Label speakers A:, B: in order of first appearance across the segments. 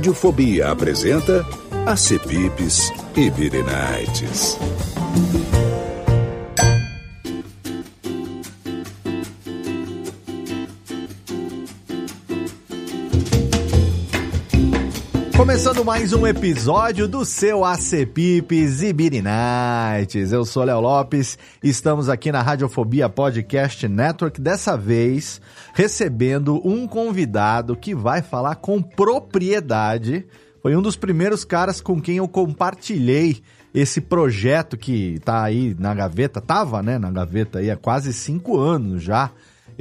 A: Radiofobia apresenta Acepipes e Birenites.
B: Começando mais um episódio do seu Acepipes e. Eu sou Léo Lopes, estamos aqui na Radiofobia Podcast Network, dessa vez recebendo um convidado que vai falar com propriedade. Foi um dos primeiros caras com quem eu compartilhei esse projeto que tá aí na gaveta, tava, né, na gaveta aí há quase cinco anos já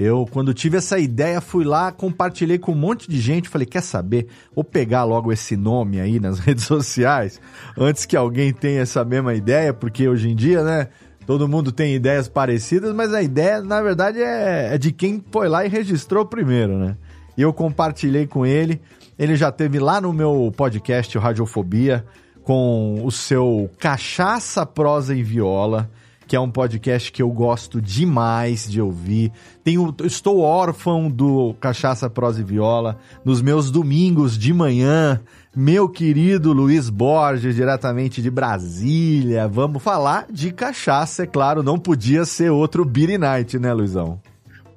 B: eu, quando tive essa ideia, fui lá, compartilhei com um monte de gente, falei, quer saber? Vou pegar logo esse nome aí nas redes sociais, antes que alguém tenha essa mesma ideia, porque hoje em dia, né, todo mundo tem ideias parecidas, mas a ideia, na verdade, é, é de quem foi lá e registrou primeiro, né? E eu compartilhei com ele, ele já teve lá no meu podcast Radiofobia, com o seu Cachaça, Prosa e Viola, que é um podcast que eu gosto demais de ouvir. Tenho, estou órfão do Cachaça, Prosa e Viola nos meus domingos de manhã. Meu querido Luiz Borges, diretamente de Brasília. Vamos falar de cachaça, é claro, não podia ser outro Beer Night, né, Luizão?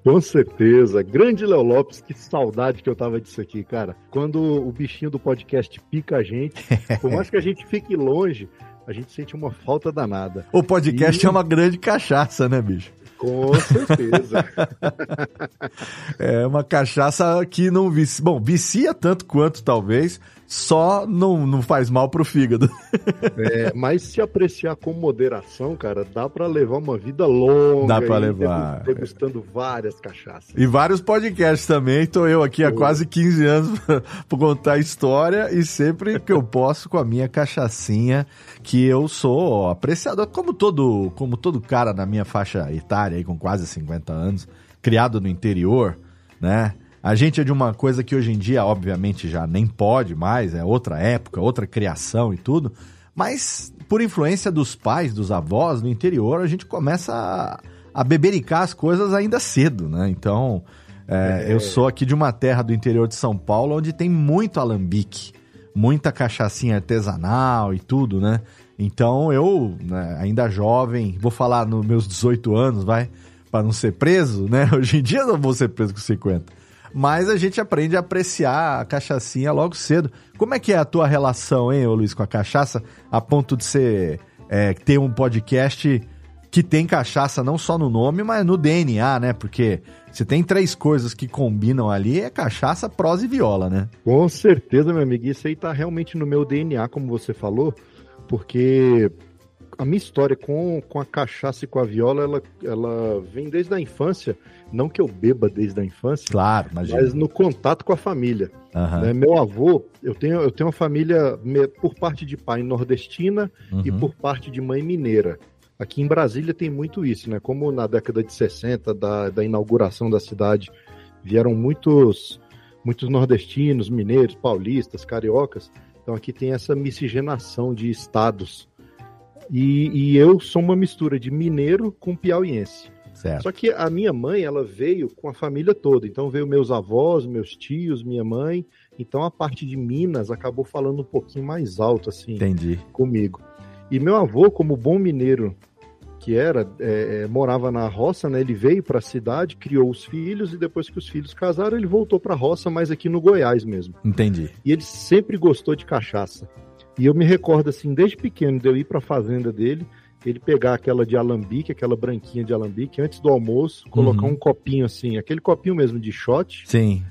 C: Com certeza. Grande Léo Lopes, que saudade que eu tava disso aqui, cara. Quando o bichinho do podcast pica a gente, por mais que a gente fique longe, a gente sente uma falta danada.
B: O podcast e... é uma grande cachaça, né, bicho?
C: Com certeza.
B: é uma cachaça que não vicia. Bom, vicia tanto quanto talvez, só não, não faz mal pro fígado.
C: é, mas se apreciar com moderação, cara, dá para levar uma vida longa.
B: Dá para levar.
C: Degustando várias cachaças.
B: E vários podcasts também. Tô eu aqui há quase 15 anos para contar a história e sempre que eu posso com a minha cachaçinha, que eu sou apreciador, como todo, como todo cara na minha faixa etária aí com quase 50 anos, criado no interior, né? A gente é de uma coisa que hoje em dia, obviamente, já nem pode mais, é outra época, outra criação e tudo. Mas, por influência dos pais, dos avós no interior, a gente começa a, a bebericar as coisas ainda cedo, né? Então, é, é. eu sou aqui de uma terra do interior de São Paulo onde tem muito alambique, muita cachaçinha artesanal e tudo, né? Então, eu, né, ainda jovem, vou falar nos meus 18 anos, vai, para não ser preso, né? Hoje em dia eu não vou ser preso com 50 mas a gente aprende a apreciar a cachaçinha logo cedo. Como é que é a tua relação, hein, Luiz, com a cachaça, a ponto de você é, ter um podcast que tem cachaça não só no nome, mas no DNA, né? Porque você tem três coisas que combinam ali, é cachaça, prosa e viola, né?
C: Com certeza, meu amigo. Isso aí tá realmente no meu DNA, como você falou, porque a minha história com, com a cachaça e com a viola, ela, ela vem desde a infância. Não que eu beba desde a infância,
B: claro, imagina.
C: mas no contato com a família. Uhum. Né? Meu avô, eu tenho, eu tenho uma família por parte de pai nordestina uhum. e por parte de mãe mineira. Aqui em Brasília tem muito isso, né? Como na década de 60, da, da inauguração da cidade, vieram muitos, muitos nordestinos, mineiros, paulistas, cariocas. Então aqui tem essa miscigenação de estados. E, e eu sou uma mistura de mineiro com piauiense. Certo. Só que a minha mãe, ela veio com a família toda. Então veio meus avós, meus tios, minha mãe. Então a parte de Minas acabou falando um pouquinho mais alto, assim,
B: Entendi.
C: comigo. E meu avô, como bom mineiro que era, é, é, morava na roça, né? Ele veio para a cidade, criou os filhos e depois que os filhos casaram, ele voltou para a roça, mas aqui no Goiás mesmo.
B: Entendi.
C: E ele sempre gostou de cachaça. E eu me recordo assim, desde pequeno, de eu ir para a fazenda dele ele pegar aquela de alambique, aquela branquinha de alambique, antes do almoço, colocar uhum. um copinho assim, aquele copinho mesmo de shot.
B: Sim.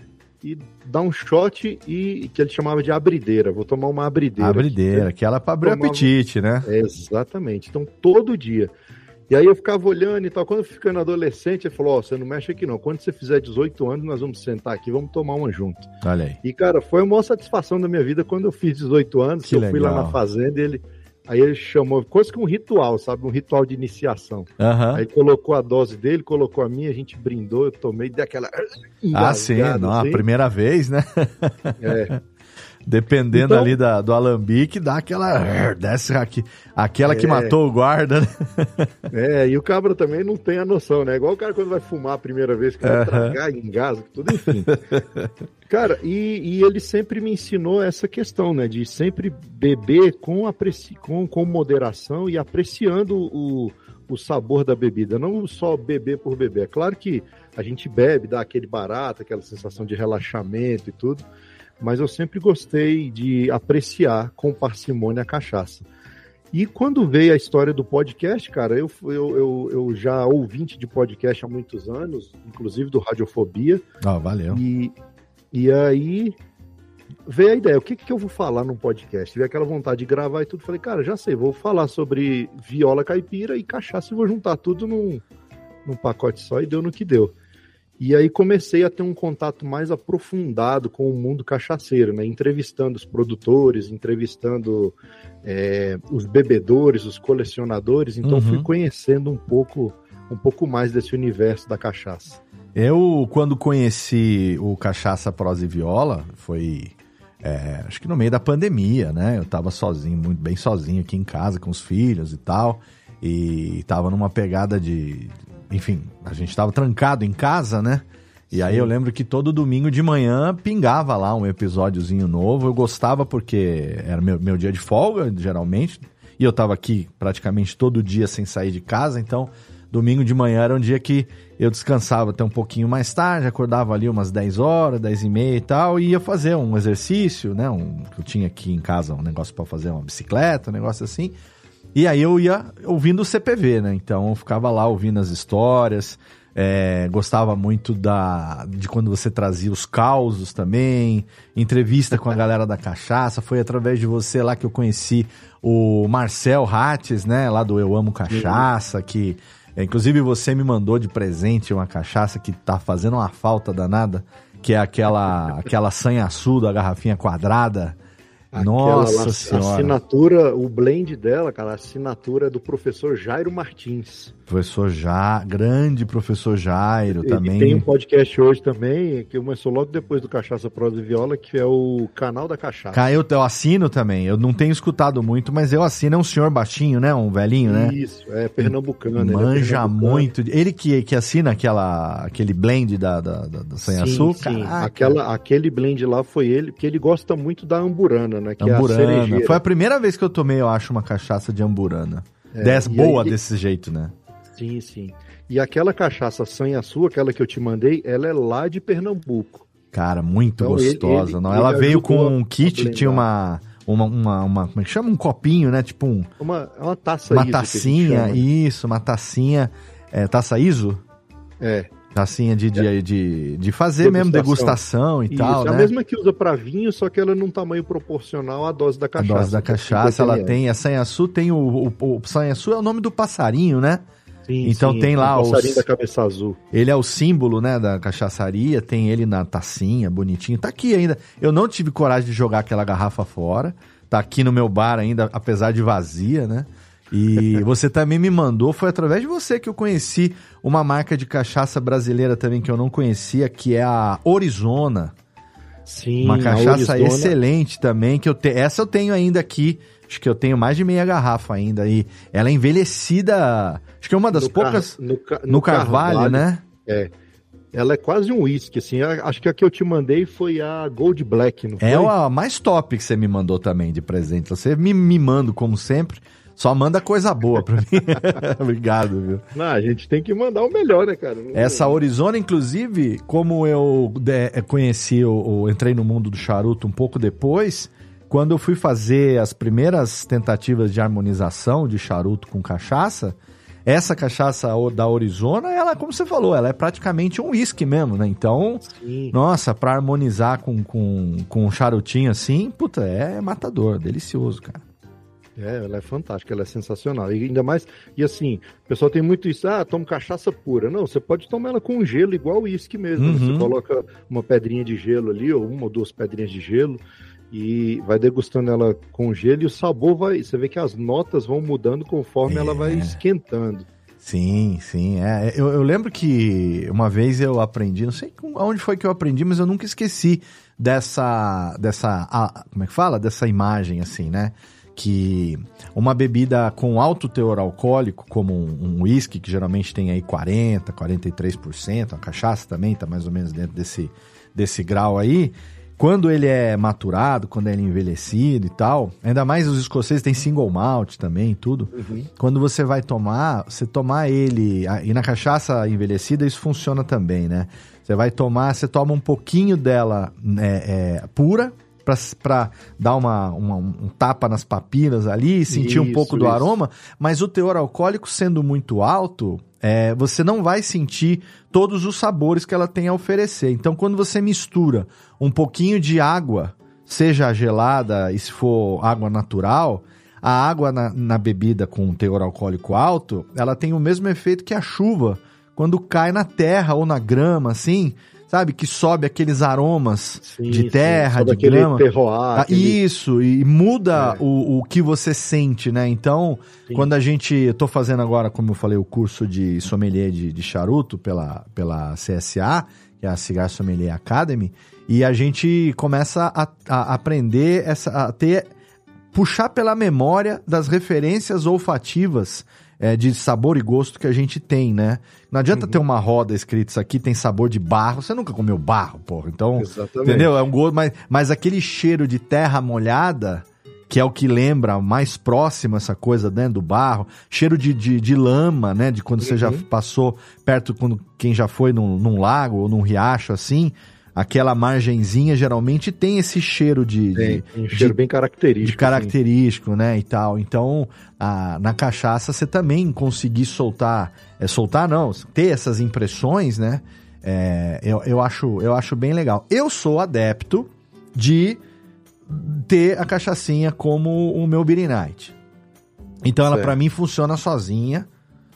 C: E dar um shot e que ele chamava de abrideira. Vou tomar uma abrideira.
B: Abrideira, aqui, aquela para abrir o apetite, né?
C: É, exatamente. Então, todo dia. E aí eu ficava olhando e tal. Quando eu ficando adolescente, ele falou: Ó, oh, você não mexe aqui não. Quando você fizer 18 anos, nós vamos sentar aqui, vamos tomar uma junto.
B: Olha aí.
C: E, cara, foi a maior satisfação da minha vida quando eu fiz 18 anos, que, eu legal. fui lá na fazenda e ele. Aí ele chamou, quase que um ritual, sabe? Um ritual de iniciação.
B: Uhum.
C: Aí colocou a dose dele, colocou a minha, a gente brindou, eu tomei, dei aquela.
B: Ah, sim, não, assim. a primeira vez, né?
C: É.
B: Dependendo então, ali da, do alambique, dá aquela. Desce aqui, aquela é, que matou o guarda, né?
C: É, e o cabra também não tem a noção, né? Igual o cara quando vai fumar a primeira vez, que vai uhum. tragar, engasga, tudo, enfim. cara, e, e, ele sempre me ensinou essa questão, né? De sempre beber com, apreci com, com moderação e apreciando o, o sabor da bebida. Não só beber por beber. É claro que a gente bebe, dá aquele barato, aquela sensação de relaxamento e tudo mas eu sempre gostei de apreciar com parcimônia a cachaça. E quando veio a história do podcast, cara, eu, eu, eu, eu já ouvinte de podcast há muitos anos, inclusive do Radiofobia.
B: Ah, valeu.
C: E, e aí veio a ideia, o que, que eu vou falar num podcast? Tive aquela vontade de gravar e tudo. Falei, cara, já sei, vou falar sobre viola caipira e cachaça e vou juntar tudo num, num pacote só e deu no que deu. E aí comecei a ter um contato mais aprofundado com o mundo cachaceiro, né? Entrevistando os produtores, entrevistando é, os bebedores, os colecionadores. Então uhum. fui conhecendo um pouco, um pouco mais desse universo da cachaça.
B: Eu, quando conheci o Cachaça Prosa e Viola, foi é, acho que no meio da pandemia, né? Eu tava sozinho, muito bem sozinho aqui em casa com os filhos e tal. E tava numa pegada de enfim, a gente estava trancado em casa, né? E Sim. aí eu lembro que todo domingo de manhã pingava lá um episódiozinho novo. Eu gostava porque era meu, meu dia de folga, geralmente. E eu tava aqui praticamente todo dia sem sair de casa, então domingo de manhã era um dia que eu descansava até um pouquinho mais tarde, acordava ali umas 10 horas, 10 e meia e tal, e ia fazer um exercício, né? Um, eu tinha aqui em casa um negócio para fazer uma bicicleta, um negócio assim. E aí eu ia ouvindo o CPV, né? Então eu ficava lá ouvindo as histórias, é, gostava muito da, de quando você trazia os causos também, entrevista com a galera da cachaça. Foi através de você lá que eu conheci o Marcel Rates, né? Lá do Eu Amo Cachaça, que é, inclusive você me mandou de presente uma cachaça que tá fazendo uma falta danada, que é aquela, aquela sanhaçu da garrafinha quadrada. Nossa
C: a,
B: senhora.
C: Assinatura, o blend dela, cara, a assinatura é do professor Jairo Martins.
B: Professor Já, grande professor Jairo também.
C: tem um podcast hoje também, que começou logo depois do Cachaça Prosa e Viola, que é o Canal da Cachaça.
B: Eu, eu assino também, eu não tenho escutado muito, mas eu assino, é um senhor baixinho, né? Um velhinho, né?
C: Isso, é pernambucano.
B: É Manja é pernambucano. muito. Ele que, que assina aquela, aquele blend da, da, da, da Sem Açúcar? Sim,
C: Aquela, aquele blend lá foi ele, porque ele gosta muito da amburana, né? Que
B: amburana. É a Foi a primeira vez que eu tomei, eu acho, uma cachaça de amburana. É, Dez boa aí, desse jeito, né?
C: Sim, sim. E aquela cachaça sanhaçu, aquela que eu te mandei, ela é lá de Pernambuco.
B: Cara, muito então, gostosa. Ele, não? Ele ela veio com um kit, tinha uma, uma, uma, uma, Como é que chama? Um copinho, né? Tipo um.
C: Uma, uma taça
B: Uma tacinha, isso, uma tacinha. É, taça ISO?
C: É.
B: Tacinha de, de, de, de fazer degustação. mesmo degustação e Isso, tal. É
C: a mesma que usa para vinho, só que ela é num tamanho proporcional à dose da cachaça.
B: A dose da cachaça, ela tem. A sanhaçu tem o. O, o sanhaçu é o nome do passarinho, né? Sim, então sim, tem lá o
C: passarinho da cabeça azul.
B: Ele é o símbolo, né, da cachaçaria, tem ele na tacinha, bonitinho. Tá aqui ainda. Eu não tive coragem de jogar aquela garrafa fora. Tá aqui no meu bar ainda, apesar de vazia, né? E você também me mandou, foi através de você que eu conheci uma marca de cachaça brasileira também que eu não conhecia, que é a Orizona.
C: Sim,
B: uma cachaça excelente também, que eu te... essa eu tenho ainda aqui. Acho que eu tenho mais de meia garrafa ainda. E ela é envelhecida. Acho que é uma das no poucas. Car... No, car... no, no carvalho, carvalho, né?
C: É. Ela é quase um whisky, assim. Acho que a que eu te mandei foi a Gold Black, não
B: é foi? É a mais top que você me mandou também de presente. Você me mimando, como sempre. Só manda coisa boa pra mim. Obrigado, viu?
C: Não, a gente tem que mandar o melhor, né, cara?
B: Essa Arizona, inclusive, como eu conheci, eu, eu entrei no mundo do charuto um pouco depois, quando eu fui fazer as primeiras tentativas de harmonização de charuto com cachaça, essa cachaça da Arizona, ela, como você falou, ela é praticamente um uísque mesmo, né? Então, Sim. nossa, para harmonizar com, com, com um charutinho assim, puta, é matador, delicioso, cara.
C: É, ela é fantástica, ela é sensacional. E ainda mais, e assim, o pessoal tem muito isso, ah, toma cachaça pura. Não, você pode tomar ela com gelo, igual uísque mesmo. Uhum. Você coloca uma pedrinha de gelo ali, ou uma ou duas pedrinhas de gelo, e vai degustando ela com gelo, e o sabor vai. Você vê que as notas vão mudando conforme é. ela vai é. esquentando.
B: Sim, sim. É, eu, eu, lembro que uma vez eu aprendi, não sei onde foi que eu aprendi, mas eu nunca esqueci dessa. dessa. Como é que fala? Dessa imagem, assim, né? que uma bebida com alto teor alcoólico, como um uísque, que geralmente tem aí 40%, 43%, a cachaça também está mais ou menos dentro desse, desse grau aí, quando ele é maturado, quando ele é envelhecido e tal, ainda mais os escoceses têm single malt também, tudo. Uhum. Quando você vai tomar, você tomar ele, e na cachaça envelhecida isso funciona também, né? Você vai tomar, você toma um pouquinho dela é, é, pura, para dar uma, uma, um tapa nas papilas ali, sentir isso, um pouco do isso. aroma, mas o teor alcoólico sendo muito alto, é, você não vai sentir todos os sabores que ela tem a oferecer. Então, quando você mistura um pouquinho de água, seja gelada e se for água natural, a água na, na bebida com um teor alcoólico alto, ela tem o mesmo efeito que a chuva quando cai na terra ou na grama, assim sabe? Que sobe aqueles aromas sim, de terra, sim, de grama. Terroir, ah, aquele... Isso, e muda é. o, o que você sente, né? Então, sim. quando a gente. Eu tô fazendo agora, como eu falei, o curso de sommelier de, de charuto pela, pela CSA, que é a Cigar Sommelier Academy, e a gente começa a, a aprender essa, a ter. puxar pela memória das referências olfativas é, de sabor e gosto que a gente tem, né? Não adianta uhum. ter uma roda escrita isso aqui tem sabor de barro. Você nunca comeu barro, porra. Então, Exatamente. entendeu? É um gosto, mas, mas aquele cheiro de terra molhada, que é o que lembra mais próximo essa coisa né, do barro, cheiro de, de, de lama, né? De quando uhum. você já uhum. passou perto, quando quem já foi num, num lago ou num riacho assim aquela margenzinha geralmente tem esse cheiro de. Tem,
C: de, um cheiro
B: de,
C: bem característico.
B: De característico, né? E tal. Então, a, na cachaça você também conseguir soltar. É, soltar não, ter essas impressões, né? É, eu, eu, acho, eu acho bem legal. Eu sou adepto de ter a cachaçinha como o meu Beer Night. Então ela para mim funciona sozinha,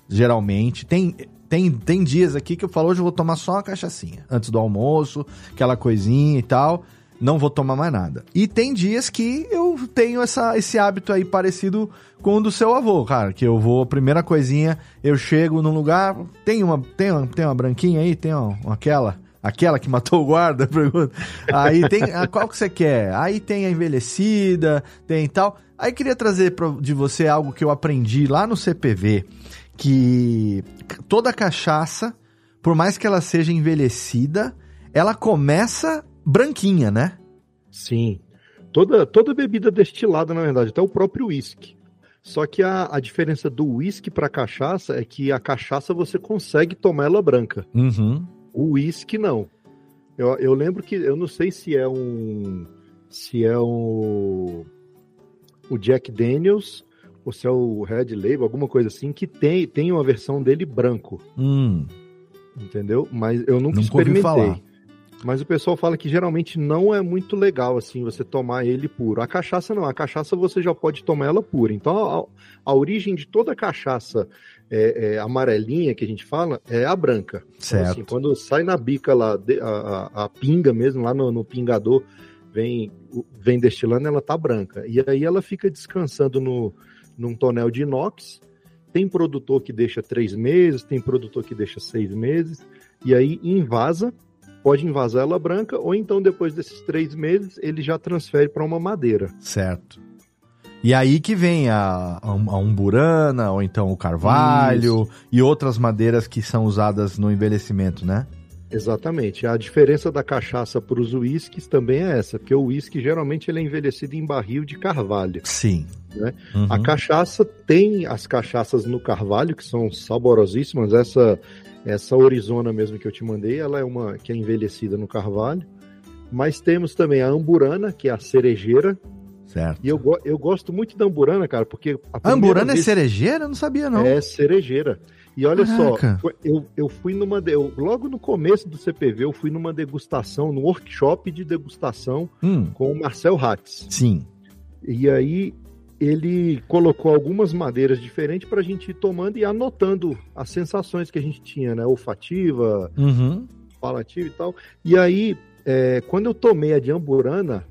B: geralmente. Tem tem, tem dias aqui que eu falo, hoje eu vou tomar só uma cachaçinha. Antes do almoço, aquela coisinha e tal. Não vou tomar mais nada. E tem dias que eu tenho essa, esse hábito aí parecido com o do seu avô, cara. Que eu vou, primeira coisinha, eu chego num lugar, tem uma, tem uma, tem uma branquinha aí, tem uma, aquela aquela que matou o guarda, pergunta. Aí tem, a, qual que você quer? Aí tem a envelhecida, tem tal. Aí queria trazer pra, de você algo que eu aprendi lá no CPV, que toda cachaça, por mais que ela seja envelhecida, ela começa branquinha, né?
C: Sim. Toda, toda bebida destilada, na verdade, até o próprio uísque. Só que a, a diferença do uísque para cachaça é que a cachaça você consegue tomar ela branca.
B: Uhum.
C: O uísque não. Eu, eu lembro que eu não sei se é um se é um o Jack Daniels ou se é o Red Label, alguma coisa assim, que tem, tem uma versão dele branco.
B: Hum.
C: Entendeu? Mas eu nunca, nunca experimentei. falar. Mas o pessoal fala que geralmente não é muito legal assim você tomar ele puro. A cachaça não, a cachaça você já pode tomar ela pura. Então a, a origem de toda a cachaça é, é, amarelinha que a gente fala é a branca.
B: Certo.
C: Então, assim, quando sai na bica lá, a, a, a pinga mesmo, lá no, no, pingador, vem, vem destilando, ela tá branca. E aí ela fica descansando no, num tonel de inox. Tem produtor que deixa três meses, tem produtor que deixa seis meses, e aí invasa, pode invasar ela branca, ou então depois desses três meses ele já transfere para uma madeira.
B: Certo. E aí que vem a, a, umburana, ou então o carvalho, Isso. e outras madeiras que são usadas no envelhecimento, né?
C: Exatamente. A diferença da cachaça para os uísques também é essa, porque o uísque geralmente ele é envelhecido em barril de carvalho.
B: Sim.
C: Né? Uhum. A cachaça tem as cachaças no carvalho que são saborosíssimas. Essa essa Orizona mesmo que eu te mandei, ela é uma que é envelhecida no carvalho. Mas temos também a amburana, que é a cerejeira, Certo. E eu, eu gosto muito da amburana, cara, porque.
B: A amburana é vez... é cerejeira? Não sabia, não.
C: É cerejeira. E olha Caraca. só, eu, eu fui numa. Eu, logo no começo do CPV, eu fui numa degustação, num workshop de degustação hum. com o Marcel Hatz.
B: Sim.
C: E aí ele colocou algumas madeiras diferentes para a gente ir tomando e anotando as sensações que a gente tinha, né? Olfativa, uhum. falativa e tal. E aí, é, quando eu tomei a de amburana,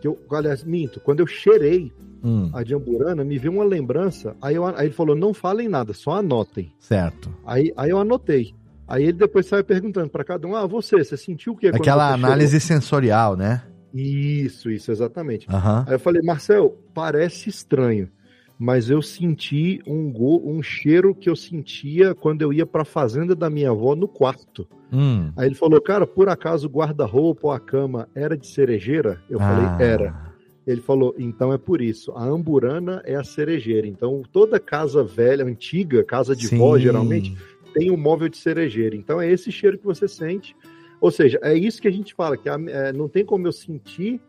C: que eu, aliás, minto, quando eu cheirei hum. a de amburana, me veio uma lembrança, aí, eu, aí ele falou, não falem nada, só anotem.
B: Certo.
C: Aí, aí eu anotei. Aí ele depois saiu perguntando para cada um, ah, você, você sentiu o que?
B: Aquela análise cheirou? sensorial, né?
C: Isso, isso, exatamente. Uhum. Aí eu falei, Marcel, parece estranho, mas eu senti um, go, um cheiro que eu sentia quando eu ia para a fazenda da minha avó no quarto. Hum. Aí ele falou, cara, por acaso o guarda-roupa ou a cama era de cerejeira? Eu ah. falei, era. Ele falou, então é por isso. A amburana é a cerejeira. Então toda casa velha, antiga, casa de Sim. vó, geralmente, tem um móvel de cerejeira. Então é esse cheiro que você sente. Ou seja, é isso que a gente fala, que é, não tem como eu sentir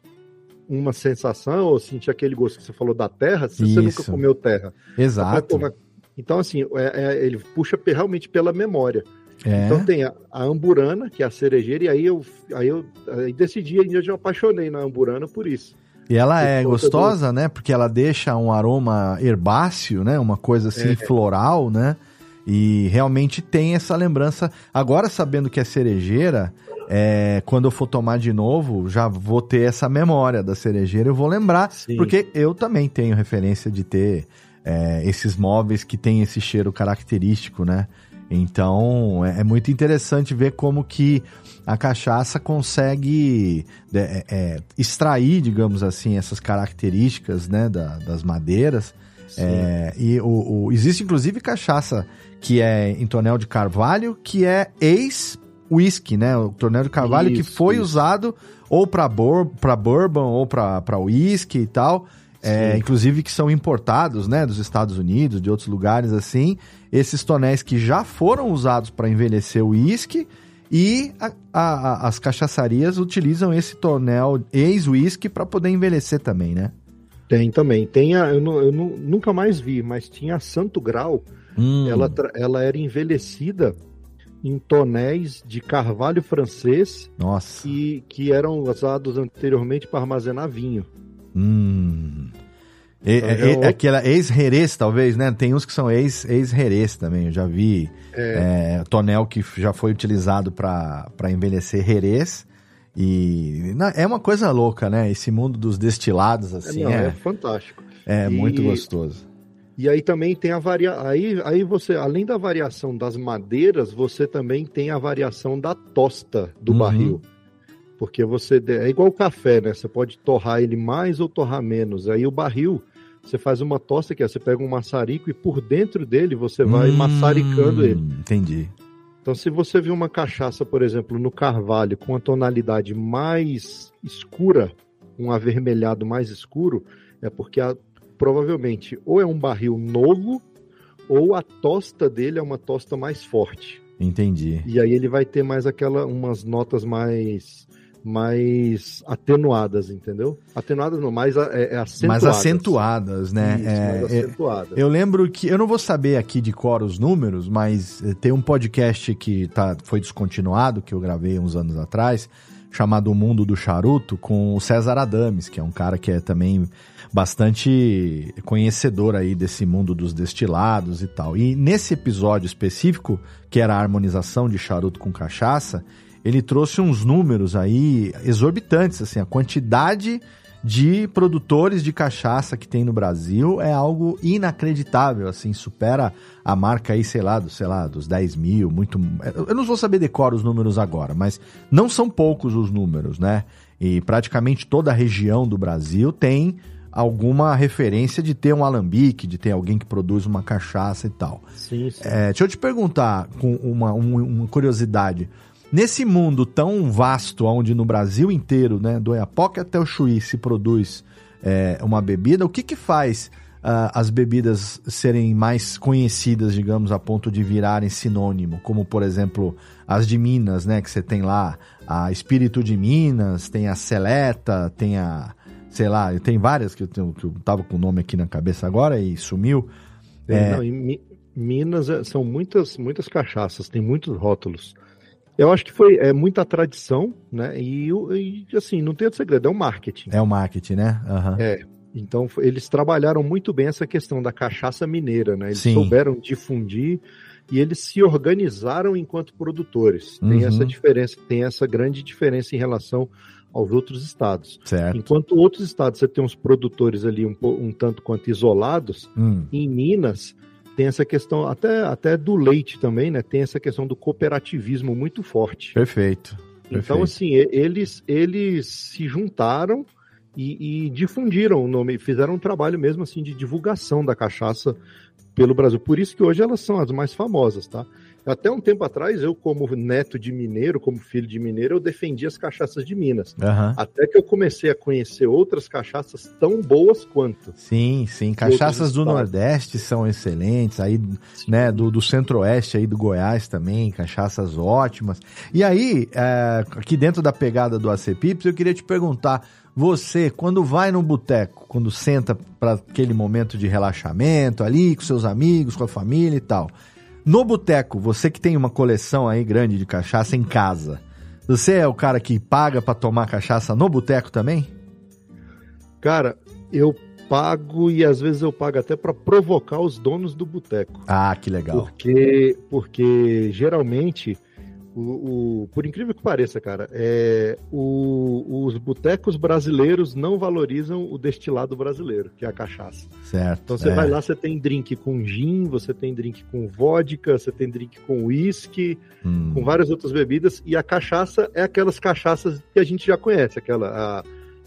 C: uma sensação ou sentir aquele gosto que você falou da terra se isso. você nunca comeu terra.
B: Exato.
C: Então, assim, é, é, ele puxa realmente pela memória. É. Então tem a, a, amburana, que é a cerejeira, e aí eu, aí eu aí decidi, eu já apaixonei na amburana por isso.
B: E ela é gostosa, do... né? Porque ela deixa um aroma herbáceo, né? Uma coisa assim, é. floral, né? E realmente tem essa lembrança. Agora, sabendo que é cerejeira, é, quando eu for tomar de novo, já vou ter essa memória da cerejeira, eu vou lembrar, Sim. porque eu também tenho referência de ter é, esses móveis que tem esse cheiro característico, né? Então é, é muito interessante ver como que a cachaça consegue é, é, extrair, digamos assim, essas características né, da, das madeiras. É, e o, o, existe inclusive cachaça que é em tonel de carvalho, que é ex-whisky, né? O tonel de carvalho isso, que foi isso. usado ou para bourbon ou para whisky e tal. É, inclusive que são importados, né, dos Estados Unidos, de outros lugares assim, esses tonéis que já foram usados para envelhecer o uísque e a, a, as cachaçarias utilizam esse tonel ex-whisky para poder envelhecer também, né?
C: Tem também. Tem a, eu, eu, nunca mais vi, mas tinha a Santo Grau. Hum. Ela, ela era envelhecida em tonéis de carvalho francês
B: Nossa.
C: Que, que eram usados anteriormente para armazenar vinho.
B: Hum. E, então, é, é, aquela ex-herês, talvez, né? Tem uns que são ex-herês também. Eu já vi é. É, tonel que já foi utilizado para envelhecer herês. E é uma coisa louca, né? Esse mundo dos destilados, é, assim.
C: Não, é, fantástico.
B: É e, muito gostoso.
C: E aí também tem a varia... aí, aí você, além da variação das madeiras, você também tem a variação da tosta do uhum. barril. Porque você. É igual o café, né? Você pode torrar ele mais ou torrar menos. Aí o barril, você faz uma tosta que é, você pega um maçarico e por dentro dele você vai hum, maçaricando ele.
B: Entendi.
C: Então, se você vê uma cachaça, por exemplo, no carvalho com a tonalidade mais escura, um avermelhado mais escuro, é porque a, provavelmente ou é um barril novo ou a tosta dele é uma tosta mais forte.
B: Entendi.
C: E aí ele vai ter mais aquela umas notas mais mais atenuadas, entendeu? Atenuadas não, mais é, é acentuadas.
B: Mais acentuadas, né?
C: Isso, é, mais é, acentuadas.
B: Eu lembro que, eu não vou saber aqui de cor os números, mas eh, tem um podcast que tá, foi descontinuado, que eu gravei uns anos atrás, chamado O Mundo do Charuto, com o César Adames, que é um cara que é também bastante conhecedor aí desse mundo dos destilados e tal. E nesse episódio específico, que era a harmonização de charuto com cachaça, ele trouxe uns números aí exorbitantes, assim, a quantidade de produtores de cachaça que tem no Brasil é algo inacreditável, assim, supera a marca aí, sei lá, do, sei lá, dos 10 mil, muito... Eu não vou saber decorar os números agora, mas não são poucos os números, né? E praticamente toda a região do Brasil tem alguma referência de ter um alambique, de ter alguém que produz uma cachaça e tal.
C: Sim, sim.
B: É, deixa eu te perguntar, com uma, uma curiosidade... Nesse mundo tão vasto, onde no Brasil inteiro, né, do Oiapoque até o Chuí, se produz é, uma bebida, o que que faz uh, as bebidas serem mais conhecidas, digamos, a ponto de virarem sinônimo? Como, por exemplo, as de Minas, né, que você tem lá a Espírito de Minas, tem a Seleta, tem a sei lá, tem várias que eu, tenho, que eu tava com o nome aqui na cabeça agora e sumiu.
C: É... Não, em Minas é, são muitas, muitas cachaças, tem muitos rótulos. Eu acho que foi é, muita tradição, né? E, e assim, não tem outro segredo, é o marketing.
B: É o marketing, né?
C: Uhum. É. Então, eles trabalharam muito bem essa questão da cachaça mineira, né? Eles Sim. souberam difundir e eles se organizaram enquanto produtores. Tem uhum. essa diferença, tem essa grande diferença em relação aos outros estados.
B: Certo.
C: Enquanto outros estados você tem uns produtores ali um, um tanto quanto isolados, hum. em Minas tem essa questão, até, até do leite também, né? Tem essa questão do cooperativismo muito forte.
B: Perfeito.
C: Então, assim, eles, eles se juntaram e, e, difundiram o nome, fizeram um trabalho mesmo assim de divulgação da cachaça pelo Brasil. Por isso que hoje elas são as mais famosas, tá? Até um tempo atrás, eu, como neto de mineiro, como filho de mineiro, eu defendia as cachaças de Minas. Uhum. Até que eu comecei a conhecer outras cachaças tão boas quanto.
B: Sim, sim. Cachaças do Nordeste são excelentes, aí, sim. né, do, do Centro-Oeste aí do Goiás também, cachaças ótimas. E aí, é, aqui dentro da pegada do ACPIPS, eu queria te perguntar, você, quando vai no boteco, quando senta para aquele momento de relaxamento ali, com seus amigos, com a família e tal. No boteco, você que tem uma coleção aí grande de cachaça em casa, você é o cara que paga para tomar cachaça no boteco também?
C: Cara, eu pago e às vezes eu pago até para provocar os donos do boteco.
B: Ah, que legal.
C: Porque, porque geralmente o, o, por incrível que pareça, cara, é, o, os botecos brasileiros não valorizam o destilado brasileiro, que é a cachaça.
B: Certo.
C: Então você é. vai lá, você tem drink com gin, você tem drink com vodka, você tem drink com whisky, hum. com várias outras bebidas, e a cachaça é aquelas cachaças que a gente já conhece, aquela, a,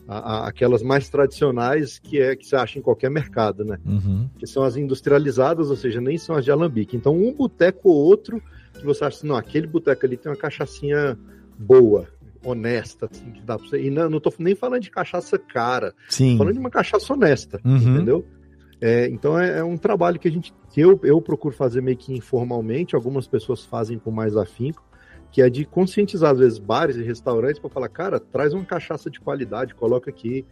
C: a, a, aquelas mais tradicionais que é que você acha em qualquer mercado, né? Uhum. Que são as industrializadas, ou seja, nem são as de alambique. Então, um boteco ou outro que você acha assim, não, aquele boteco ali tem uma cachaçinha boa, honesta, assim, que dá pra você. E não, não tô nem falando de cachaça cara,
B: Sim.
C: falando de uma cachaça honesta, uhum. entendeu? É, então é, é, um trabalho que a gente, que eu, eu procuro fazer meio que informalmente, algumas pessoas fazem com mais afinco, que é de conscientizar, às vezes, bares e restaurantes para falar, cara, traz uma cachaça de qualidade, coloca aqui,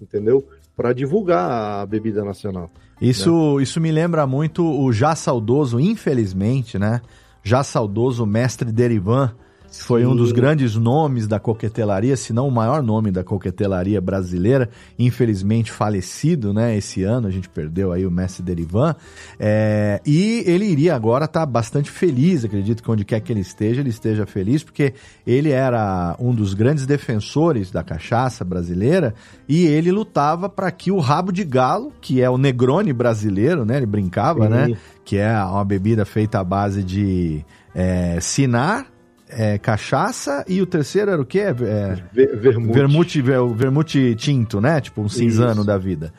C: entendeu? Para divulgar a bebida nacional.
B: Isso, né? isso me lembra muito o já saudoso, infelizmente, né? Já saudoso mestre Derivan, foi Sim. um dos grandes nomes da coquetelaria, se não o maior nome da coquetelaria brasileira, infelizmente falecido, né? Esse ano a gente perdeu aí o mestre Derivan. É, e ele iria agora estar tá bastante feliz, acredito que onde quer que ele esteja, ele esteja feliz, porque ele era um dos grandes defensores da cachaça brasileira e ele lutava para que o rabo de galo, que é o Negroni brasileiro, né? Ele brincava, Sim. né? Que é uma bebida feita à base de é, sinar, é, cachaça e o terceiro era o quê? É, vermute. Vermute, vermute tinto, né? Tipo um cinzano Isso. da vida.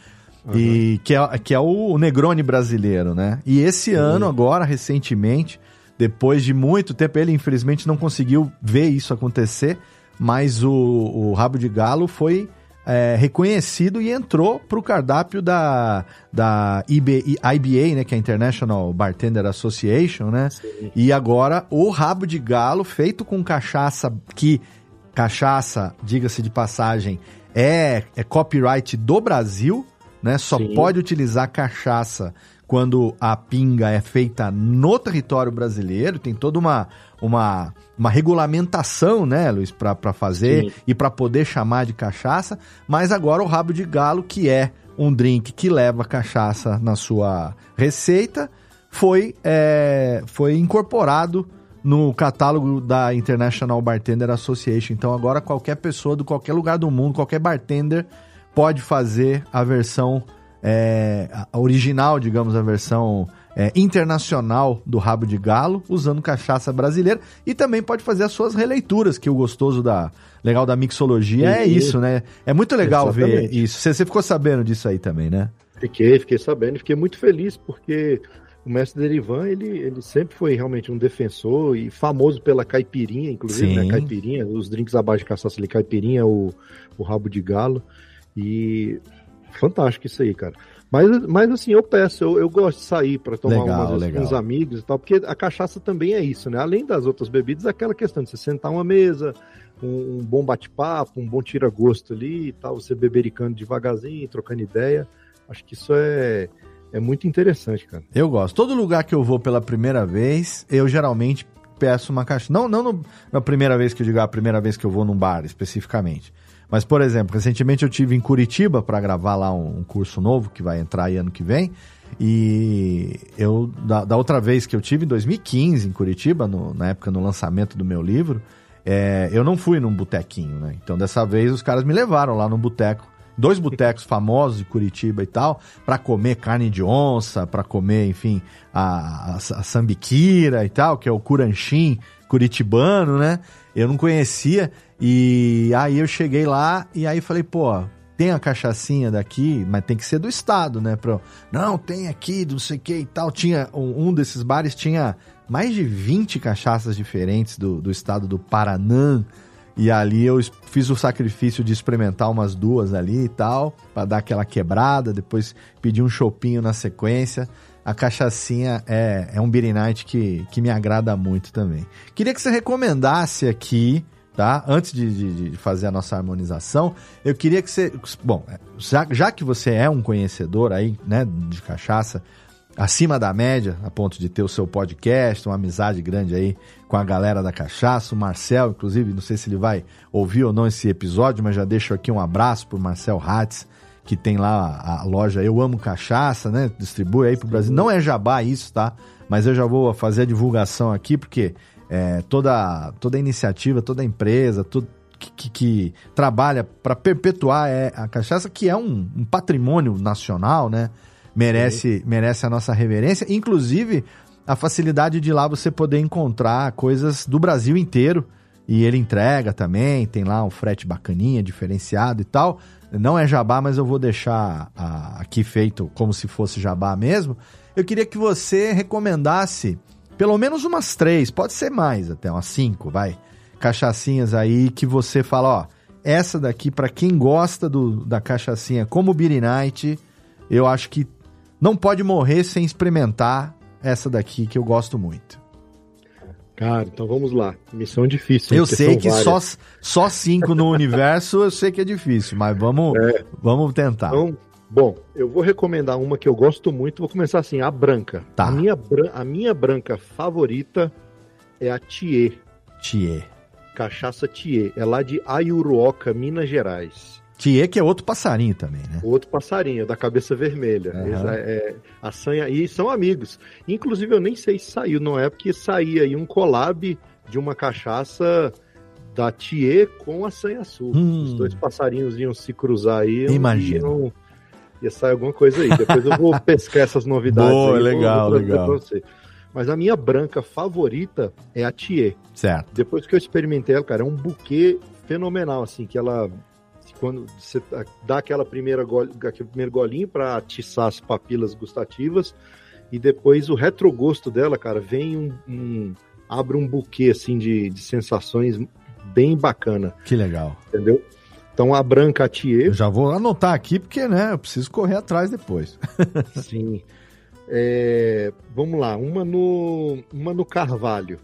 B: Uhum. E que é, que é o Negroni brasileiro, né? E esse uhum. ano, agora, recentemente, depois de muito tempo, ele infelizmente não conseguiu ver isso acontecer, mas o, o Rabo de Galo foi é, reconhecido e entrou para o cardápio da, da IB, IBA, né, que é a International Bartender Association, né? Sim. E agora o rabo de galo feito com cachaça que cachaça, diga-se de passagem, é, é copyright do Brasil, né? Só Sim. pode utilizar cachaça quando a pinga é feita no território brasileiro, tem toda uma, uma, uma regulamentação, né, Luiz, para fazer Sim. e para poder chamar de cachaça, mas agora o rabo de galo, que é um drink que leva cachaça na sua receita, foi, é, foi incorporado no catálogo da International Bartender Association. Então agora qualquer pessoa de qualquer lugar do mundo, qualquer bartender pode fazer a versão é, a original, digamos, a versão é, internacional do rabo de galo, usando cachaça brasileira. E também pode fazer as suas releituras, que o gostoso da legal da mixologia é isso, né? É muito legal Exatamente. ver isso. Você, você ficou sabendo disso aí também, né?
C: Fiquei, fiquei sabendo, fiquei muito feliz porque o mestre Derivan, ele, ele sempre foi realmente um defensor e famoso pela caipirinha, inclusive, né? Caipirinha, os drinks abaixo de cachaça ali, caipirinha, o, o rabo de galo. E fantástico isso aí, cara. Mas, mas assim, eu peço, eu, eu gosto de sair para tomar legal, umas com os amigos e tal, porque a cachaça também é isso, né? Além das outras bebidas, é aquela questão de você sentar uma mesa, um, um bom bate-papo, um bom tira-gosto ali e tal, você bebericando devagarzinho, trocando ideia. Acho que isso é, é muito interessante, cara.
B: Eu gosto. Todo lugar que eu vou pela primeira vez, eu geralmente peço uma cachaça. Não, não no, na primeira vez que eu digo a primeira vez que eu vou num bar, especificamente. Mas, por exemplo, recentemente eu tive em Curitiba para gravar lá um, curso novo que vai entrar aí ano que vem. E eu, da, da outra vez que eu tive, em 2015, em Curitiba, no, na época no lançamento do meu livro, é, eu não fui num botequinho, né? Então dessa vez os caras me levaram lá num boteco, dois botecos famosos de Curitiba e tal, para comer carne de onça, para comer, enfim, a, a, a, sambiquira e tal, que é o curanchim curitibano, né? Eu não conhecia e aí eu cheguei lá e aí falei, pô, tem a cachaçinha daqui, mas tem que ser do estado, né? Pro... Não, tem aqui, não sei o que e tal. Tinha um, desses bares tinha mais de 20 cachaças diferentes do, do estado do Paraná. E ali eu fiz o sacrifício de experimentar umas duas ali e tal, para dar aquela quebrada, depois pedi um chopinho na sequência. A cachaçinha é, é um beer night que, que me agrada muito também. Queria que você recomendasse aqui, tá? Antes de, de, fazer a nossa harmonização, eu queria que você... Bom, já, já que você é um conhecedor aí, né, de cachaça, acima da média, a ponto de ter o seu podcast, uma amizade grande aí com a galera da Cachaça, o Marcel, inclusive, não sei se ele vai ouvir ou não esse episódio, mas já deixo aqui um abraço pro Marcel Hatz, que tem lá a loja Eu Amo Cachaça, né? Distribui aí pro Brasil. Não é jabá isso, tá? Mas eu já vou fazer a divulgação aqui, porque é, toda, toda iniciativa, toda empresa, tudo, que, que, que, trabalha para perpetuar é a cachaça, que é um, um patrimônio nacional, né? merece, merece a nossa reverência. Inclusive, a facilidade de lá você poder encontrar coisas do Brasil inteiro. E ele entrega também, tem lá um frete bacaninha, diferenciado e tal. Não é jabá, mas eu vou deixar a, aqui feito como se fosse jabá mesmo. Eu queria que você recomendasse pelo menos umas três, pode ser mais até, umas cinco, vai. Cachaçinhas aí que você fala, ó, essa daqui para quem gosta do, da cachaçinha como Beer Night, eu acho que não pode morrer sem experimentar essa daqui que eu gosto muito.
C: Cara, então vamos lá. Missão difícil.
B: Eu sei que só, só cinco no universo eu sei que é difícil, mas vamos, é. vamos tentar. Então,
C: bom, eu vou recomendar uma que eu gosto muito. Vou começar assim, a branca. Tá. A, minha, a minha branca favorita é a Thier.
B: Thier.
C: Cachaça Thier. É lá de Ayuruoca, Minas Gerais.
B: Tie, que é outro passarinho também, né?
C: Outro passarinho, da cabeça vermelha. Uhum. É, a sanha, e são amigos. Inclusive, eu nem sei se saiu, não é porque saía aí um collab de uma cachaça da Tie com a sanha sul. Hum. Os dois passarinhos iam se cruzar aí.
B: Imagina. Iam,
C: ia sair alguma coisa aí. Depois eu vou pescar essas novidades
B: Boa,
C: aí.
B: legal, vou, vou legal.
C: Mas a minha branca favorita é a Tie.
B: Certo.
C: Depois que eu experimentei ela, cara, é um buquê fenomenal, assim, que ela quando você dá aquela primeira gole, aquele primeiro golinho para atiçar as papilas gustativas e depois o retrogosto dela, cara, vem um, um abre um buquê assim de, de sensações bem bacana.
B: Que legal.
C: Entendeu? Então a Branca Thier.
B: Eu já vou anotar aqui porque, né, eu preciso correr atrás depois.
C: Sim. É, vamos lá, uma no, uma no Carvalho.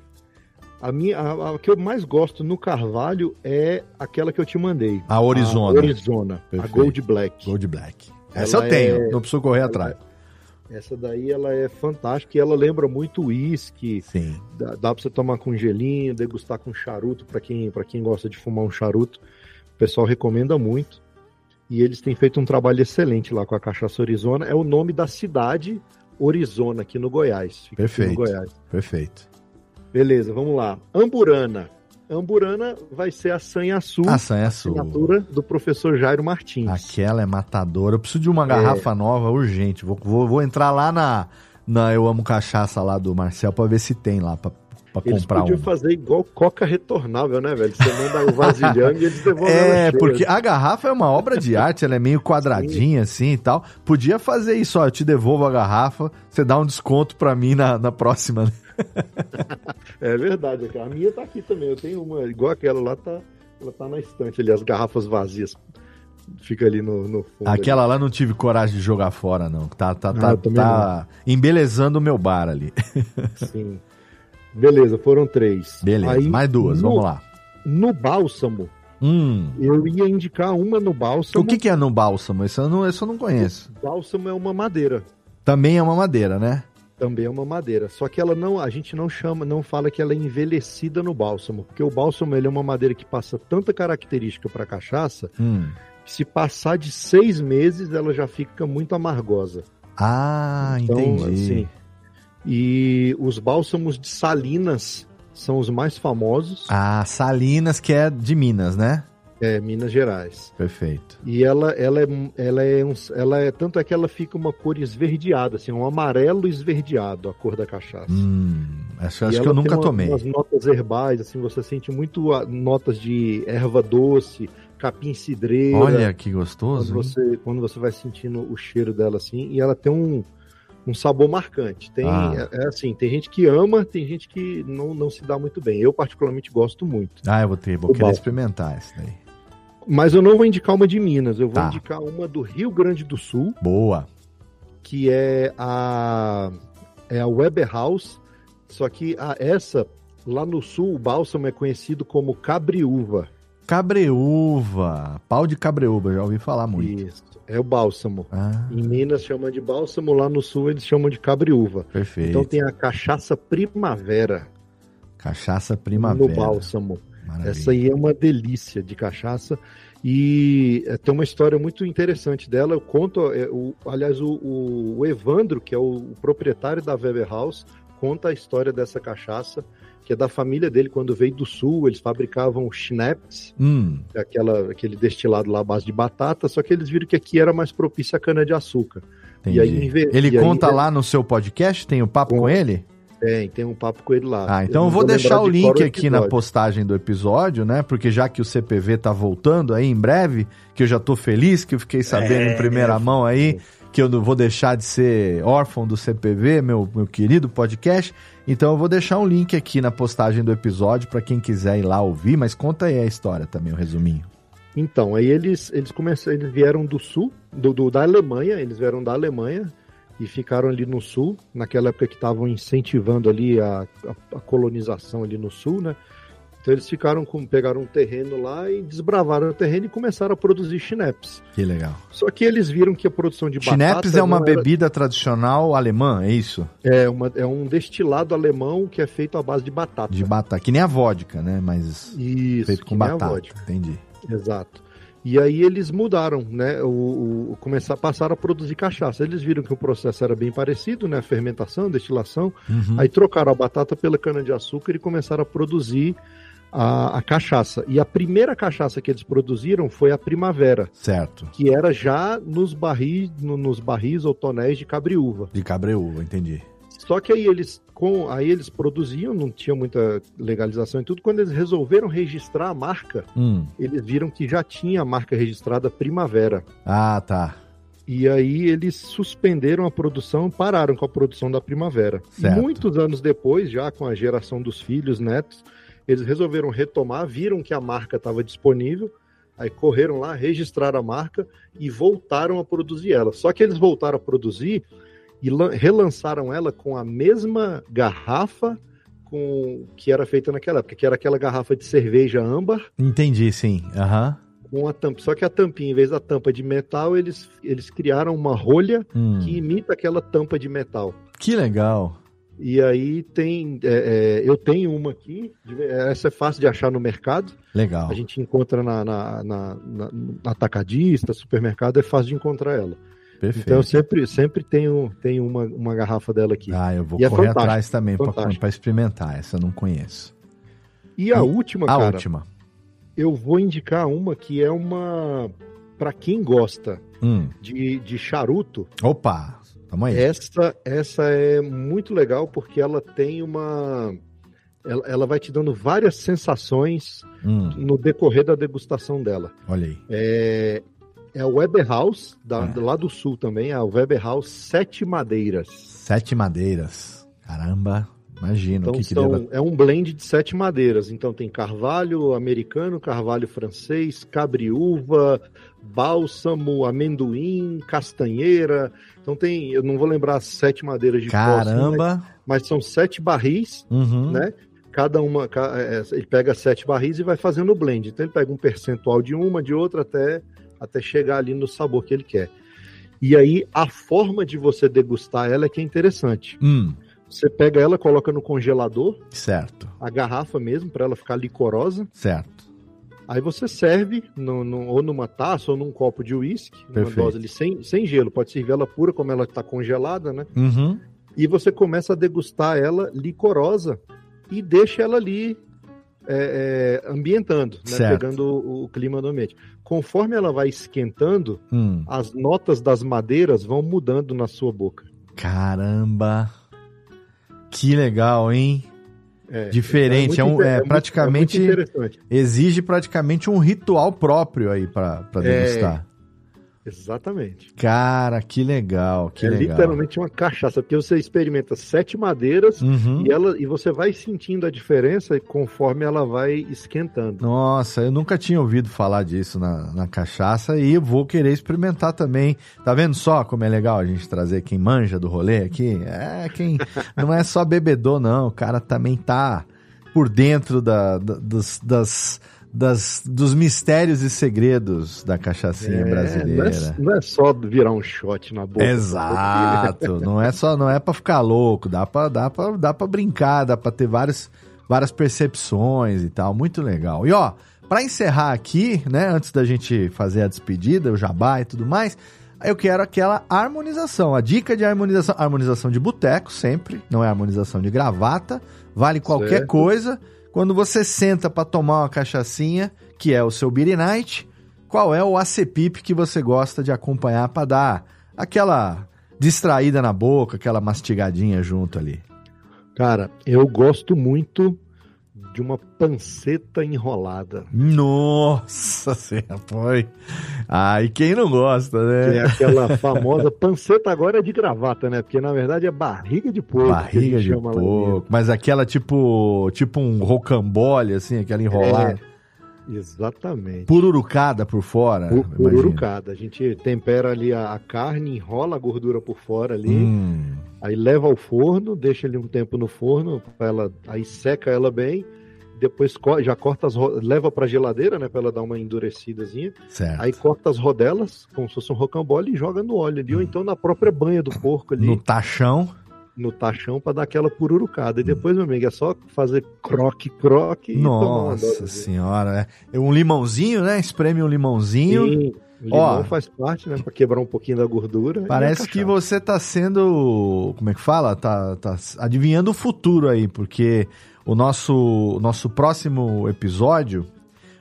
C: A, minha, a, a, que eu mais gosto no Carvalho é aquela que eu te mandei.
B: A Arizona.
C: A Arizona. A Gold Black.
B: Gold Black. Essa ela eu tenho, é... não preciso correr atrás.
C: Essa daí ela é fantástica e ela lembra muito uísque.
B: Sim.
C: Dá, dá pra você tomar com gelinho, degustar com charuto, para quem, pra quem gosta de fumar um charuto. O pessoal recomenda muito. E eles têm feito um trabalho excelente lá com a cachaça Arizona. É o nome da cidade Arizona, aqui no Goiás.
B: Perfeito.
C: No Goiás.
B: Perfeito.
C: Beleza, vamos lá. Amburana. Amburana vai ser a sanhaçu.
B: A sanhaçu.
C: Assinatura do professor Jairo Martins.
B: Aquela é matadora. Eu preciso de uma garrafa é... nova urgente. Vou, vou, vou, entrar lá na, na Eu Amo Cachaça lá do Marcel pra ver se tem lá pra eles comprar
C: podiam
B: uma.
C: fazer igual coca retornável, né, velho? Você manda o vasilhame e eles devolvem
B: É, porque a garrafa é uma obra de arte, ela é meio quadradinha Sim. assim e tal. Podia fazer isso, ó, eu te devolvo a garrafa, você dá um desconto pra mim na, na próxima, né?
C: é verdade, a minha tá aqui também. Eu tenho uma igual aquela lá, tá, ela tá na estante ali, as garrafas vazias. fica ali no, no
B: fundo. Aquela ali. lá não tive coragem de jogar fora, não. Tá, tá, tá, tá embelezando o meu bar ali.
C: Sim. Beleza, foram três.
B: Beleza, Aí, mais duas, no, vamos lá.
C: No bálsamo,
B: hum.
C: eu ia indicar uma no bálsamo.
B: O que, que é no bálsamo? Isso eu não, isso eu não conheço.
C: O bálsamo é uma madeira.
B: Também é uma madeira, né?
C: Também é uma madeira. Só que ela não, a gente não chama, não fala que ela é envelhecida no bálsamo, porque o bálsamo ele é uma madeira que passa tanta característica para cachaça,
B: hum.
C: que se passar de seis meses ela já fica muito amargosa.
B: Ah, então, entendi. Assim,
C: e os bálsamos de Salinas são os mais famosos.
B: Ah, Salinas que é de Minas, né?
C: É, Minas Gerais.
B: Perfeito.
C: E ela, ela, é, ela, é um, ela é. Tanto é que ela fica uma cor esverdeada, assim, um amarelo esverdeado, a cor da cachaça.
B: Hum, acho, acho que eu nunca
C: uma,
B: tomei.
C: Umas notas herbais, assim, você sente muito notas de erva doce, capim cidreira.
B: Olha que gostoso.
C: Quando você, quando você vai sentindo o cheiro dela, assim, e ela tem um um sabor marcante. Tem, ah. é, é, assim, tem gente que ama, tem gente que não, não se dá muito bem. Eu particularmente gosto muito.
B: Ah, eu vou ter, vou querer bálsamo. experimentar esse daí.
C: Mas eu não vou indicar uma de Minas, eu vou tá. indicar uma do Rio Grande do Sul.
B: Boa.
C: Que é a é a Weber House, só que a, essa lá no sul o bálsamo é conhecido como cabriúva.
B: Cabreúva, pau de cabreúva, já ouvi falar muito.
C: Isso, é o bálsamo.
B: Ah.
C: Em Minas chamam de bálsamo, lá no sul eles chamam de cabriúva.
B: Perfeito.
C: Então tem a cachaça primavera.
B: Cachaça primavera.
C: No bálsamo. Maravilha. Essa aí é uma delícia de cachaça. E é, tem uma história muito interessante dela. Eu conto, é, o, aliás, o, o, Evandro, que é o, o proprietário da Weber House, conta a história dessa cachaça que é da família dele quando veio do sul, eles fabricavam schnapps,
B: hum.
C: aquela, aquele destilado lá à base de batata, só que eles viram que aqui era mais propício a cana de açúcar.
B: Entendi. E aí, ele e conta aí, lá no seu podcast, tem o um papo com, com ele?
C: Tem, tem um papo com ele lá.
B: Ah, então eu, eu vou deixar o link aqui na postagem do episódio, né? Porque já que o CPV tá voltando aí em breve, que eu já tô feliz, que eu fiquei sabendo é, em primeira é, mão aí, que eu não vou deixar de ser órfão do CPV, meu, meu querido podcast. Então eu vou deixar um link aqui na postagem do episódio para quem quiser ir lá ouvir, mas conta aí a história também, o um resuminho.
C: Então, aí eles, eles começaram, eles vieram do sul, do, do, da Alemanha, eles vieram da Alemanha e ficaram ali no sul, naquela época que estavam incentivando ali a, a, a colonização ali no sul, né? Então eles ficaram com, pegaram um terreno lá e desbravaram o terreno e começaram a produzir chinepes.
B: Que legal.
C: Só que eles viram que a produção de batata...
B: Chinepes é uma bebida tradicional alemã, é isso?
C: É, uma, é um destilado alemão que é feito à base de batata.
B: De batata, que nem a vodka, né? Mas
C: isso,
B: feito com batata, entendi.
C: Exato. E aí eles mudaram, né? O, o, começar, passaram a produzir cachaça. Eles viram que o processo era bem parecido, né? Fermentação, destilação.
B: Uhum.
C: Aí trocaram a batata pela cana-de-açúcar e começaram a produzir a, a, cachaça. E a primeira cachaça que eles produziram foi a Primavera.
B: Certo.
C: Que era já nos barris, no, nos barris ou tonéis de cabriúva.
B: De cabriúva, entendi.
C: Só que aí eles, com, aí eles produziam, não tinha muita legalização e tudo. Quando eles resolveram registrar a marca,
B: hum.
C: eles viram que já tinha a marca registrada Primavera.
B: Ah, tá.
C: E aí eles suspenderam a produção, pararam com a produção da Primavera.
B: Certo.
C: Muitos anos depois, já com a geração dos filhos, netos, eles resolveram retomar, viram que a marca estava disponível, aí correram lá, registraram a marca e voltaram a produzir ela. Só que eles voltaram a produzir e relançaram ela com a mesma garrafa com que era feita naquela época, que era aquela garrafa de cerveja âmbar.
B: Entendi, sim. Aham. Uhum
C: com a tampa. Só que a tampinha, em vez da tampa de metal, eles, eles criaram uma rolha
B: hum.
C: que imita aquela tampa de metal.
B: Que legal.
C: E aí tem. É, é, eu tenho uma aqui, essa é fácil de achar no mercado.
B: Legal.
C: A gente encontra na, na, na, na atacadista, supermercado, é fácil de encontrar ela.
B: Perfeito.
C: Então eu sempre, sempre tenho, tenho uma, uma garrafa dela aqui.
B: Ah, eu vou e é correr é atrás também para experimentar. Essa eu não conheço.
C: E a e, última,
B: a
C: cara.
B: última.
C: Eu vou indicar uma que é uma. para quem gosta
B: hum.
C: de, de charuto.
B: Opa! Tamo aí.
C: Essa, essa é muito legal porque ela tem uma. Ela, ela vai te dando várias sensações
B: hum.
C: no decorrer da degustação dela.
B: Olha aí.
C: É, é a Weber House, da, é. lá do sul também, a Weber House Sete Madeiras.
B: Sete Madeiras. Caramba, Imagino.
C: Então, que são, deva... é um blend de sete madeiras. Então tem carvalho americano, carvalho francês, cabriúva, bálsamo, amendoim, castanheira. Então tem, eu não vou lembrar as sete madeiras de
B: Caramba!
C: Mas, são sete barris, uhum. né? Cada uma, é, ele pega sete barris e vai fazendo o blend. Então ele pega um percentual de uma, de outra, até, até chegar ali no sabor que ele quer. E aí a forma de você degustar ela é que é interessante.
B: Hum.
C: Você pega ela, coloca no congelador.
B: Certo.
C: A garrafa mesmo, para ela ficar licorosa.
B: Certo.
C: Aí você serve no, no, ou numa taça ou num copo de uísque, uma dose ali sem, sem gelo. Pode servir ela pura, como ela está congelada, né?
B: Uhum.
C: E você começa a degustar ela licorosa e deixa ela ali é, é, ambientando, né? pegando o, o, clima do ambiente. Conforme ela vai esquentando,
B: hum.
C: as notas das madeiras vão mudando na sua boca.
B: Caramba! Que legal, hein? É, Diferente, é, é, um, é, é praticamente exige praticamente um ritual próprio aí para é, degustar.
C: Exatamente.
B: Cara, que legal, que é legal.
C: literalmente uma cachaça, porque você experimenta sete madeiras
B: uhum.
C: e, ela, e você vai sentindo a diferença conforme ela vai esquentando.
B: Nossa, eu nunca tinha ouvido falar disso na, na cachaça e vou querer experimentar também. Tá vendo só como é legal a gente trazer quem manja do rolê aqui? É, quem não é só bebedor, não. O cara também tá por dentro da, da das das, dos mistérios e segredos da cachaçinha é, brasileira.
C: Não é, não é, só virar um shot na boca.
B: Exato. não é só, não é para ficar louco, dá para dá para dá para brincar, dá para ter várias várias percepções e tal, muito legal. E ó, para encerrar aqui, né, antes da gente fazer a despedida, o jabá e tudo mais, eu quero aquela harmonização, a dica de harmonização, harmonização de boteco sempre, não é harmonização de gravata, vale qualquer certo. coisa. Quando você senta para tomar uma cachaçinha, que é o seu Beer Night, qual é o acepip que você gosta de acompanhar para dar aquela distraída na boca, aquela mastigadinha junto ali?
C: Cara, eu gosto muito de uma panceta enrolada.
B: Nossa senhora, foi. Ai, quem não gosta, né?
C: Que é aquela famosa panceta agora é de gravata, né? Porque na verdade é barriga de porco.
B: Barriga de porco. Mas aquela tipo, tipo um rocambole, assim, aquela enrolada. É.
C: Exatamente.
B: Pururucada por fora. Pur,
C: pururucada. A gente tempera ali a, a, carne, enrola a gordura por fora ali,
B: hum.
C: aí leva ao forno, deixa ali um tempo no forno, ela, aí seca ela bem depois já corta as leva para geladeira, né, para ela dar uma endurecidazinha.
B: Certo.
C: Aí corta as rodelas, como se fosse um rocambole e joga no óleo ali, hum. ou então na própria banha do porco ali.
B: No tachão.
C: No tachão para dar aquela pururucada. E depois, hum. meu amigo, é só fazer croque, croque
B: Nossa senhora, é um limãozinho, né? Espreme um limãozinho. Sim.
C: O limão Ó, faz parte, né? Pra quebrar um pouquinho da gordura.
B: Parece que você tá sendo. Como é que fala? Tá, tá adivinhando o futuro aí, porque o nosso, nosso próximo episódio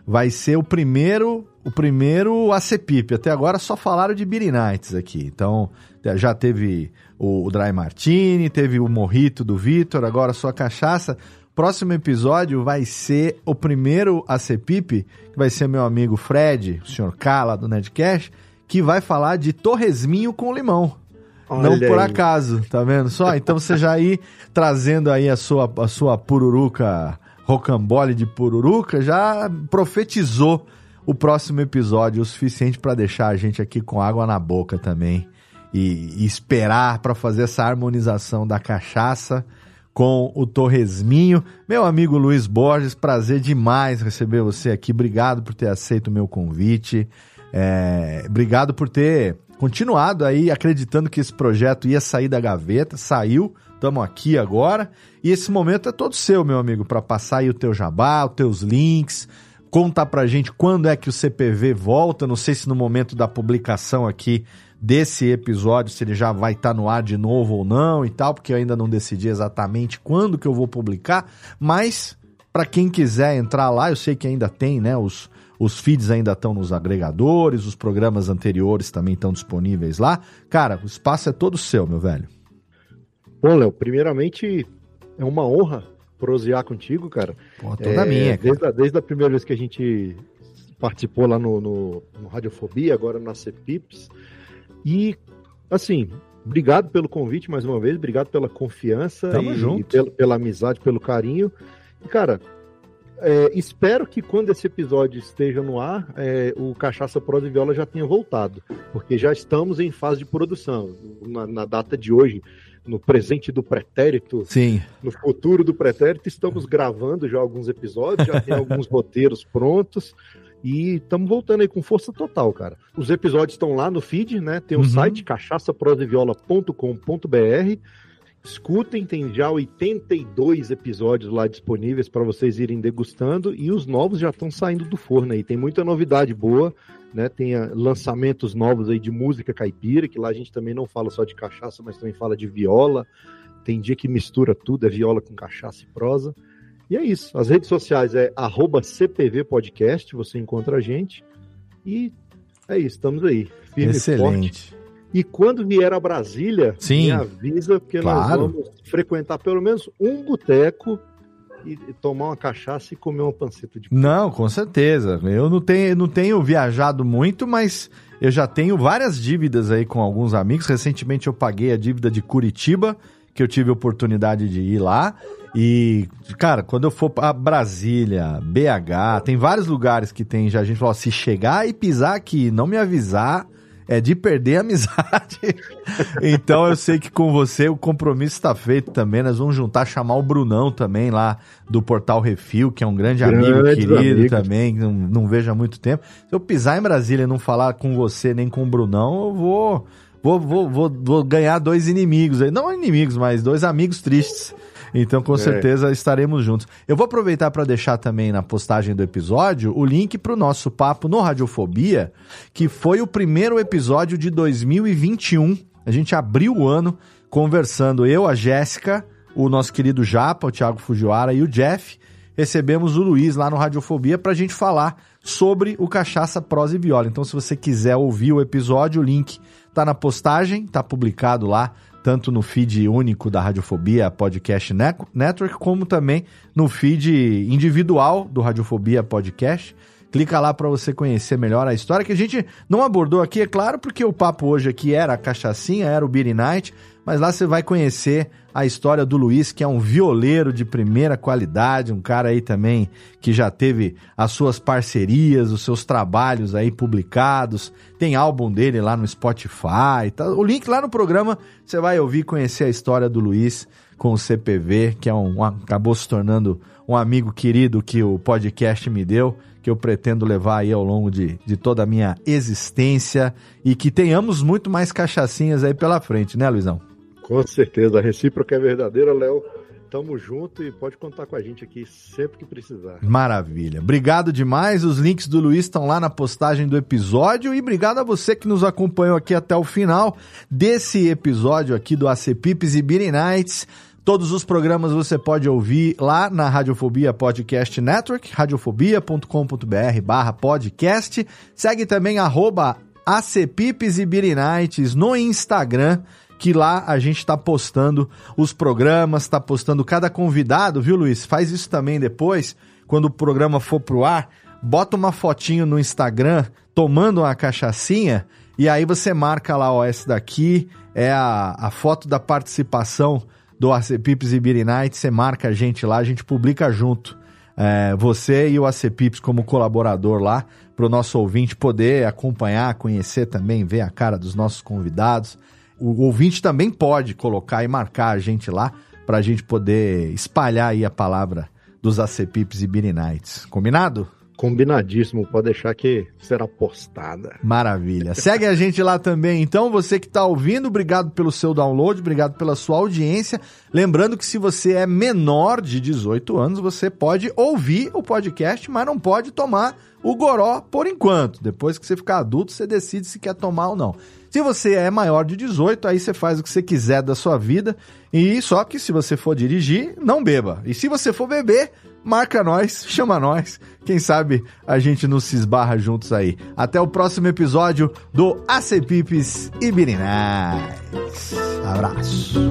B: vai ser o primeiro o primeiro ACPIP. Até agora só falaram de Beer Nights aqui. Então, já teve o, o Dry Martini, teve o Morrito do Vitor, agora só cachaça. Próximo episódio vai ser o primeiro ACPIP, que vai ser meu amigo Fred, o senhor K lá do Nedcast, que vai falar de torresminho com limão. Olha não por aí. acaso, tá vendo só? Então você já ir trazendo aí a sua, a sua pururuca, rocambole de pururuca, já profetizou o próximo episódio o suficiente para deixar a gente aqui com água na boca também e, e esperar para fazer essa harmonização da cachaça com o Torresminho. Meu amigo Luiz Borges, prazer demais receber você aqui. Obrigado por ter aceito o meu convite. É, obrigado por ter continuado aí acreditando que esse projeto ia sair da gaveta, saiu, estamos aqui agora, e esse momento é todo seu, meu amigo, para passar aí o teu jabá, os teus links, contar pra gente quando é que o CPV volta, não sei se no momento da publicação aqui desse episódio, se ele já vai estar tá no ar de novo ou não e tal, porque eu ainda não decidi exatamente quando que eu vou publicar, mas para quem quiser entrar lá, eu sei que ainda tem, né, os os feeds ainda estão nos agregadores, os programas anteriores também estão disponíveis lá. Cara, o espaço é todo seu, meu velho.
C: Bom, Léo, primeiramente é uma honra prosear contigo, cara.
B: Pô, toda é, minha.
C: Cara. Desde, a, desde a primeira vez que a gente participou lá no, no, no Radiofobia, agora na CEPIPS. E, assim, Obrigado pelo convite mais uma vez, obrigado pela confiança
B: Tamo
C: e,
B: junto.
C: e pela, pela amizade, pelo carinho. E, cara, é, espero que quando esse episódio esteja no ar, é, o Cachaça Prosa e Viola já tenha voltado, porque já estamos em fase de produção. Na, na data de hoje, no presente do pretérito,
B: Sim.
C: no futuro do pretérito, estamos gravando já alguns episódios, já tem alguns roteiros prontos. E estamos voltando aí com força total, cara. Os episódios estão lá no feed, né? Tem o
B: Uhum.
C: site cachaçaproseviola.com.br. Escutem, tem já 82 episódios lá disponíveis para vocês irem degustando e os novos já estão saindo do forno aí. Tem muita novidade boa, né? Tem ah, lançamentos novos aí de música caipira, que lá a gente também não fala só de cachaça, mas também fala de viola. Tem dia que mistura tudo, é viola com cachaça e prosa. E é isso. As redes sociais é arroba CPV Podcast, você encontra a gente. E é isso, estamos aí. Firme e forte. E quando vier a Brasília,
B: Sim.
C: me avisa, porque
B: Claro.
C: nós vamos frequentar pelo menos um boteco e, tomar uma cachaça e comer uma panceta de
B: Não, com certeza. Eu não tenho, não tenho viajado muito, mas eu já tenho várias dívidas aí com alguns amigos. Recentemente eu paguei a dívida de Curitiba, que eu tive a oportunidade de ir lá. E, cara, quando eu for pra Brasília, BH, tem vários lugares que tem já. A gente falou, ó, se chegar e pisar aqui não me avisar, é de perder a amizade. então eu sei que com você o compromisso está feito também. Nós vamos juntar, chamar o Brunão também lá do Portal Refil, que é um grande amigo
C: Grandes
B: querido
C: amigos.
B: também, que não, não vejo há muito tempo. Se eu pisar em Brasília e não falar com você nem com o Brunão, eu vou. Vou, vou, vou, vou ganhar dois inimigos aí. Não inimigos, mas dois amigos tristes. Então, com
C: É.
B: certeza, estaremos juntos. Eu vou aproveitar para deixar também na postagem do episódio o link para o nosso papo no Radiofobia, que foi o primeiro episódio de 2021. A gente abriu o ano conversando, eu, a Jéssica, o nosso querido Japa, o Thiago Fujiwara e o Jeff. Recebemos o Luiz lá no Radiofobia para a gente falar sobre o Cachaça Prosa e Viola. Então, se você quiser ouvir o episódio, o link tá na postagem, tá publicado lá, tanto no feed único da Radiofobia Podcast Ne- Network, como também no feed individual do Radiofobia Podcast. Clica lá para você conhecer melhor a história que a gente não abordou aqui, é claro, porque o papo hoje aqui era a cachaçinha, era o Beer Night, mas lá você vai conhecer a história do Luiz, que é um violeiro de primeira qualidade, um cara aí também que já teve as suas parcerias, os seus trabalhos aí publicados, tem álbum dele lá no Spotify, tá? o link lá no programa, você vai ouvir conhecer a história do Luiz com o CPV, que é um- acabou se tornando um amigo querido que o podcast me deu, que eu pretendo levar aí ao longo de, de toda a minha existência e que tenhamos muito mais cachaçinhas aí pela frente, né, Luizão?
C: Com certeza, a recíproca é verdadeira, Léo. Tamo junto e pode contar com a gente aqui sempre que precisar.
B: Maravilha. Obrigado demais. Os links do Luiz estão lá na postagem do episódio. E obrigado a você que nos acompanhou aqui até o final desse episódio aqui do AC Pips e Beanie Nights. Todos os programas você pode ouvir lá na Radiofobia Podcast Network, radiofobia.com.br barra podcast. Segue também arroba e Beanie Nights no Instagram que lá a gente tá postando os programas, tá postando cada convidado, viu, Luiz? Faz isso também depois, quando o programa for pro ar, bota uma fotinho no Instagram tomando uma cachaçinha e aí você marca lá, ó, essa daqui é a, a foto da participação do AC Pips e Beer Night, você marca a gente lá, a gente publica junto. É, você e o AC Pips como colaborador lá, para o nosso ouvinte poder acompanhar, conhecer também, ver a cara dos nossos convidados o ouvinte também pode colocar e marcar a gente lá para a gente poder espalhar aí a palavra dos ACPIPs e Nights. Combinado?
C: Combinadíssimo, pode deixar que será postada.
B: Maravilha. Segue a gente lá também, então. Você que está ouvindo, obrigado pelo seu download, obrigado pela sua audiência. Lembrando que se você é menor de 18 anos, você pode ouvir o podcast, mas não pode tomar o goró por enquanto. Depois que você ficar adulto, você decide se quer tomar ou não. Se você é maior de 18, aí você faz o que você quiser da sua vida. E só que se você for dirigir, não beba. E se você for beber, marca nós, chama nós. Quem sabe a gente não se esbarra juntos aí. Até o próximo episódio do AC Pipes e Birinais. Abraço.